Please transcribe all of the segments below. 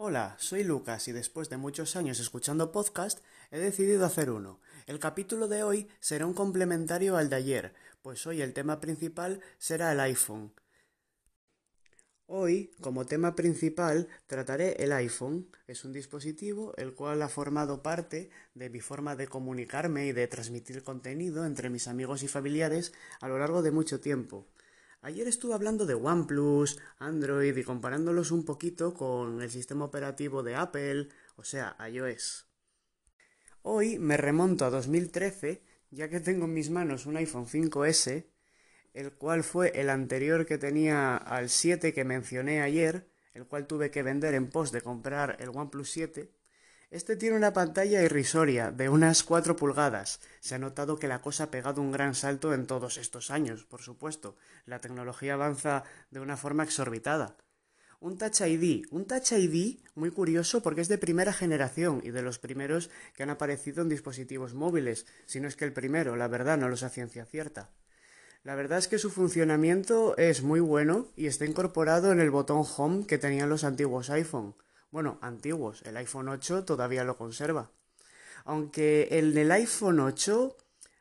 Hola, soy Lucas y después de muchos años escuchando podcast he decidido hacer uno. El capítulo de hoy será un complementario al de ayer, pues hoy el tema principal será el iPhone. Hoy, como tema principal, trataré el iPhone. Es un dispositivo el cual ha formado parte de mi forma de comunicarme y de transmitir contenido entre mis amigos y familiares a lo largo de mucho tiempo. Ayer estuve hablando de OnePlus, Android y comparándolos un poquito con el sistema operativo de Apple, o sea, iOS. Hoy me remonto a 2013, ya que tengo en mis manos un iPhone 5S, el cual fue el anterior que tenía al 7 que mencioné ayer, el cual tuve que vender en pos de comprar el OnePlus 7, este tiene una pantalla irrisoria de unas 4 pulgadas. Se ha notado que la cosa ha pegado un gran salto en todos estos años, por supuesto. La tecnología avanza de una forma exorbitada. Un Touch ID, un Touch ID muy curioso porque es de primera generación y de los primeros que han aparecido en dispositivos móviles, si no es que el primero, la verdad no lo sé a ciencia cierta. La verdad es que su funcionamiento es muy bueno y está incorporado en el botón Home que tenían los antiguos iPhone. Bueno, antiguos, el iPhone 8 todavía lo conserva. Aunque el del iPhone 8,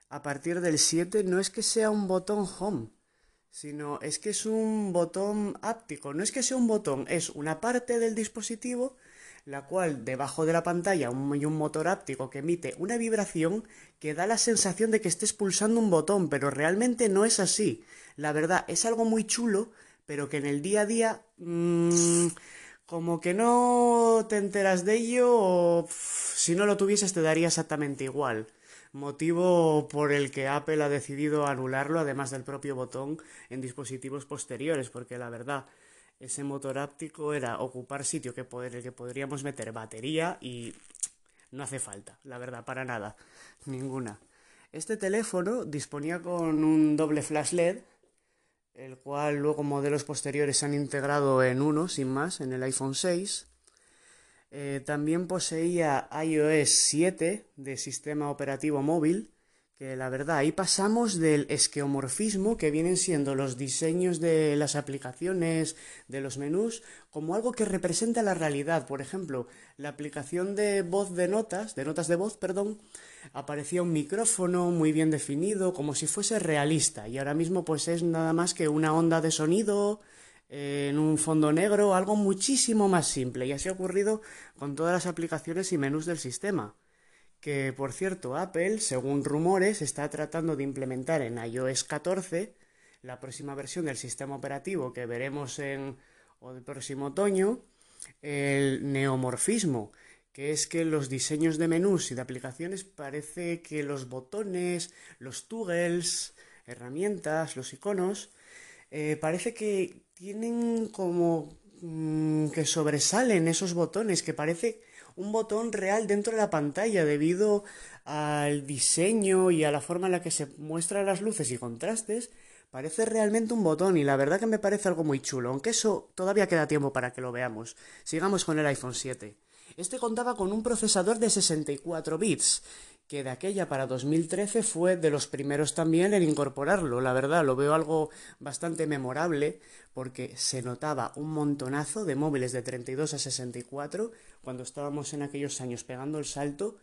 a partir del 7, no es que sea un botón home, sino es que es un botón áptico. No es que sea un botón, es una parte del dispositivo la cual debajo de la pantalla hay un motor áptico que emite una vibración que da la sensación de que estés pulsando un botón, pero realmente no es así. La verdad, es algo muy chulo, pero que en el día a día mmm, como que no te enteras de ello o si no lo tuvieses te daría exactamente igual. Motivo por el que Apple ha decidido anularlo, además del propio botón, en dispositivos posteriores, porque la verdad, ese motor áptico era ocupar sitio que en el que podríamos meter batería y no hace falta, la verdad, para nada, ninguna. Este teléfono disponía con un doble flash LED el cual luego modelos posteriores se han integrado en uno, sin más, en el iPhone 6. Eh, también poseía iOS 7 de sistema operativo móvil, que la verdad ahí pasamos del esqueomorfismo que vienen siendo los diseños de las aplicaciones, de los menús, como algo que representa la realidad. Por ejemplo, la aplicación de voz de notas, de notas de voz, perdón, aparecía un micrófono muy bien definido, como si fuese realista, y ahora mismo pues es nada más que una onda de sonido eh, en un fondo negro, algo muchísimo más simple, y así ha ocurrido con todas las aplicaciones y menús del sistema que por cierto Apple, según rumores, está tratando de implementar en iOS 14, la próxima versión del sistema operativo que veremos en el próximo otoño, el neomorfismo, que es que los diseños de menús y de aplicaciones parece que los botones, los toggles, herramientas, los iconos, eh, parece que tienen como mm, que sobresalen esos botones, que parece un botón real dentro de la pantalla debido al diseño y a la forma en la que se muestran las luces y contrastes. Parece realmente un botón y la verdad que me parece algo muy chulo, aunque eso todavía queda tiempo para que lo veamos. Sigamos con el iPhone 7. Este contaba con un procesador de 64 bits que de aquella para 2013 fue de los primeros también en incorporarlo. La verdad, lo veo algo bastante memorable porque se notaba un montonazo de móviles de 32 a 64 cuando estábamos en aquellos años pegando el salto,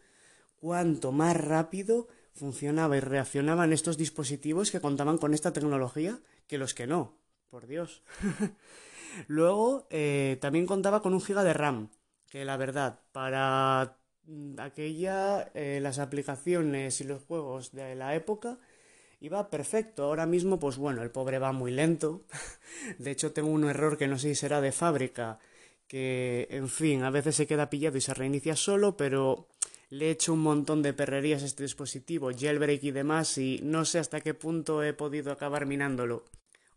cuanto más rápido funcionaba y reaccionaban estos dispositivos que contaban con esta tecnología que los que no. Por Dios. Luego, eh, también contaba con un giga de RAM, que la verdad, para aquella, eh, las aplicaciones y los juegos de la época iba perfecto. Ahora mismo, pues bueno, el pobre va muy lento. de hecho, tengo un error que no sé si será de fábrica, que, en fin, a veces se queda pillado y se reinicia solo, pero le he hecho un montón de perrerías a este dispositivo, jailbreak y demás, y no sé hasta qué punto he podido acabar minándolo.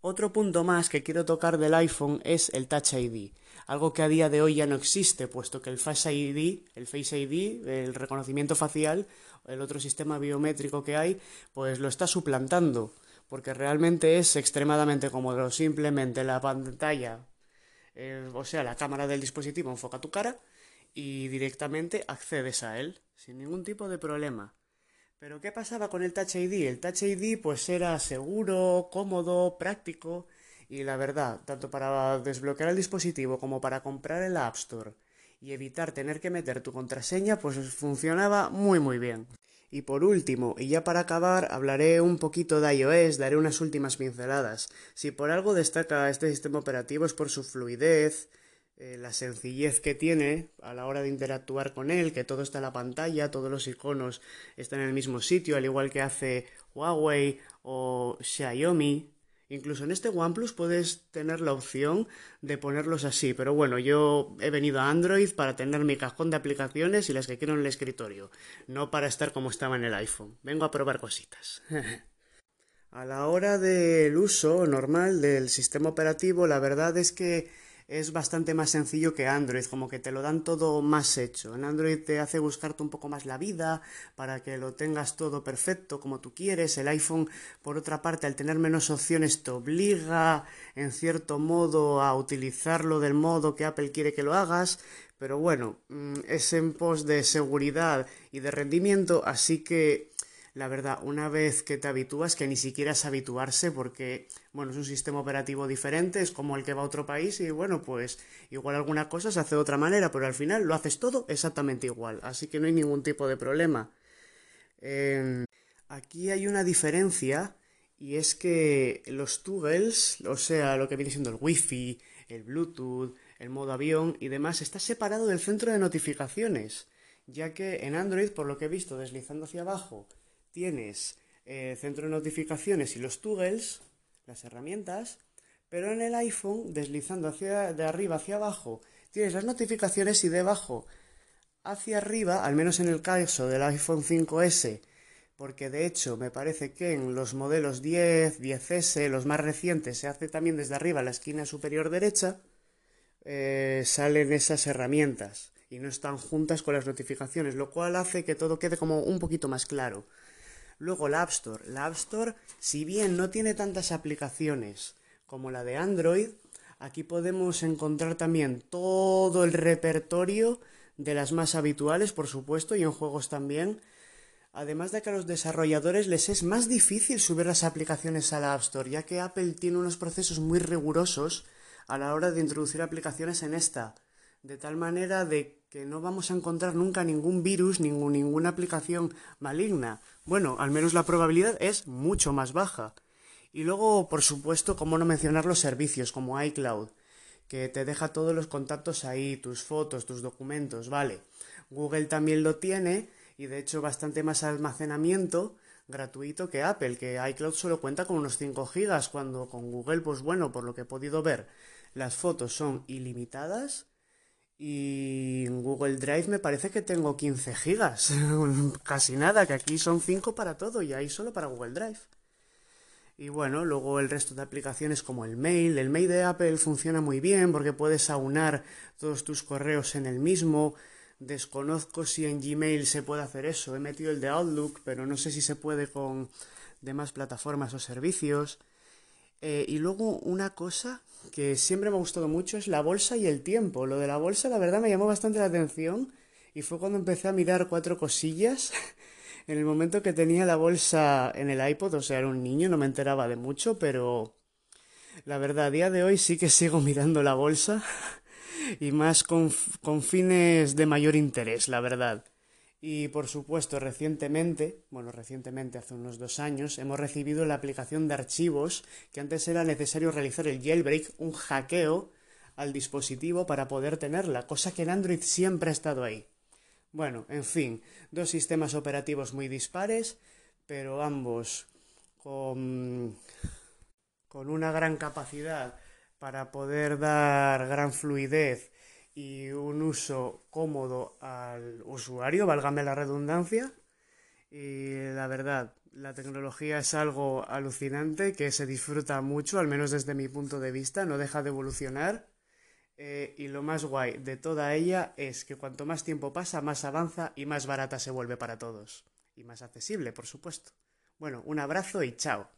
Otro punto más que quiero tocar del iPhone es el Touch ID, algo que a día de hoy ya no existe, puesto que el Face ID, el Face ID, el reconocimiento facial, el otro sistema biométrico que hay, pues lo está suplantando, porque realmente es extremadamente cómodo, simplemente la pantalla, eh, o sea, la cámara del dispositivo enfoca tu cara y directamente accedes a él sin ningún tipo de problema. Pero ¿qué pasaba con el Touch ID? El Touch ID pues era seguro, cómodo, práctico y la verdad, tanto para desbloquear el dispositivo como para comprar el App Store y evitar tener que meter tu contraseña, pues funcionaba muy muy bien. Y por último, y ya para acabar, hablaré un poquito de iOS, daré unas últimas pinceladas. Si por algo destaca este sistema operativo es por su fluidez, eh, la sencillez que tiene a la hora de interactuar con él, que todo está en la pantalla, todos los iconos están en el mismo sitio, al igual que hace Huawei o Xiaomi. Incluso en este OnePlus puedes tener la opción de ponerlos así, pero bueno, yo he venido a Android para tener mi cajón de aplicaciones y las que quiero en el escritorio, no para estar como estaba en el iPhone. Vengo a probar cositas. a la hora del uso normal del sistema operativo, la verdad es que es bastante más sencillo que Android, como que te lo dan todo más hecho. En Android te hace buscarte un poco más la vida para que lo tengas todo perfecto como tú quieres. El iPhone, por otra parte, al tener menos opciones, te obliga en cierto modo a utilizarlo del modo que Apple quiere que lo hagas. Pero bueno, mm, es en pos de seguridad y de rendimiento, así que la verdad, una vez que te habitúas, que ni siquiera es habituarse porque, bueno, es un sistema operativo diferente, es como el que va a otro país y, bueno, pues igual alguna cosa se hace de otra manera, pero al final lo haces todo exactamente igual, así que no hay ningún tipo de problema. Em, aquí hay una diferencia y es que los toggles, o sea, lo que viene siendo el wifi, el bluetooth, el modo avión y demás, está separado del centro de notificaciones, ya que en Android, por lo que he visto deslizando hacia abajo, tienes eh, centro de notificaciones y los toggles, las herramientas, pero en el iPhone, deslizando hacia, de arriba hacia abajo, tienes las notificaciones y debajo hacia arriba, al menos en el caso del iPhone 5S, porque de hecho me parece que en los modelos 10, 10S, los más recientes, se hace también desde arriba, la esquina superior derecha, eh, salen esas herramientas y no están juntas con las notificaciones, lo cual hace que todo quede como un poquito más claro. Luego la App Store. La App Store, si bien no tiene tantas aplicaciones como la de Android, aquí podemos encontrar también todo el repertorio de las más habituales, por supuesto, y en juegos también. Además de que a los desarrolladores les es más difícil subir las aplicaciones a la App Store, ya que Apple tiene unos procesos muy rigurosos a la hora de introducir aplicaciones en esta, de tal manera de que no vamos a encontrar nunca ningún virus, ningún, ninguna aplicación maligna. Bueno, al menos la probabilidad es mucho más baja. Y luego, por supuesto, cómo no mencionar los servicios como iCloud, que te deja todos los contactos ahí, tus fotos, tus documentos, vale. Google también lo tiene y de hecho bastante más almacenamiento gratuito que Apple, que iCloud solo cuenta con unos 5 gigas, cuando con Google, pues bueno, por lo que he podido ver, las fotos son ilimitadas y en Google Drive me parece que tengo 15 gigas. Casi nada, que aquí son 5 para todo y ahí solo para Google Drive. Y bueno, luego el resto de aplicaciones como el mail. El mail de Apple funciona muy bien porque puedes aunar todos tus correos en el mismo. Desconozco si en Gmail se puede hacer eso. He metido el de Outlook, pero no sé si se puede con demás plataformas o servicios. Eh, y luego una cosa que siempre me ha gustado mucho es la bolsa y el tiempo. Lo de la bolsa, la verdad, me llamó bastante la atención y fue cuando empecé a mirar cuatro cosillas. en el momento que tenía la bolsa en el iPod, o sea, era un niño, no me enteraba de mucho, pero la verdad, a día de hoy sí que sigo mirando la bolsa y más con fines de mayor interés, la verdad. Y por supuesto, recientemente, bueno, recientemente hace unos dos años, hemos recibido la aplicación de archivos que antes era necesario realizar el jailbreak, un hackeo al dispositivo para poder tenerla, cosa que en Android siempre ha estado ahí. Bueno, en fin, dos sistemas operativos muy dispares, pero ambos con, con una gran capacidad para poder dar gran fluidez y un uso cómodo al usuario, válgame la redundancia. Y la verdad, la tecnología es algo alucinante que se disfruta mucho, al menos desde mi punto de vista, no deja de evolucionar. Eh, y lo más guay de toda ella es que cuanto más tiempo pasa, más avanza y más barata se vuelve para todos. Y más accesible, por supuesto. Bueno, un abrazo y chao.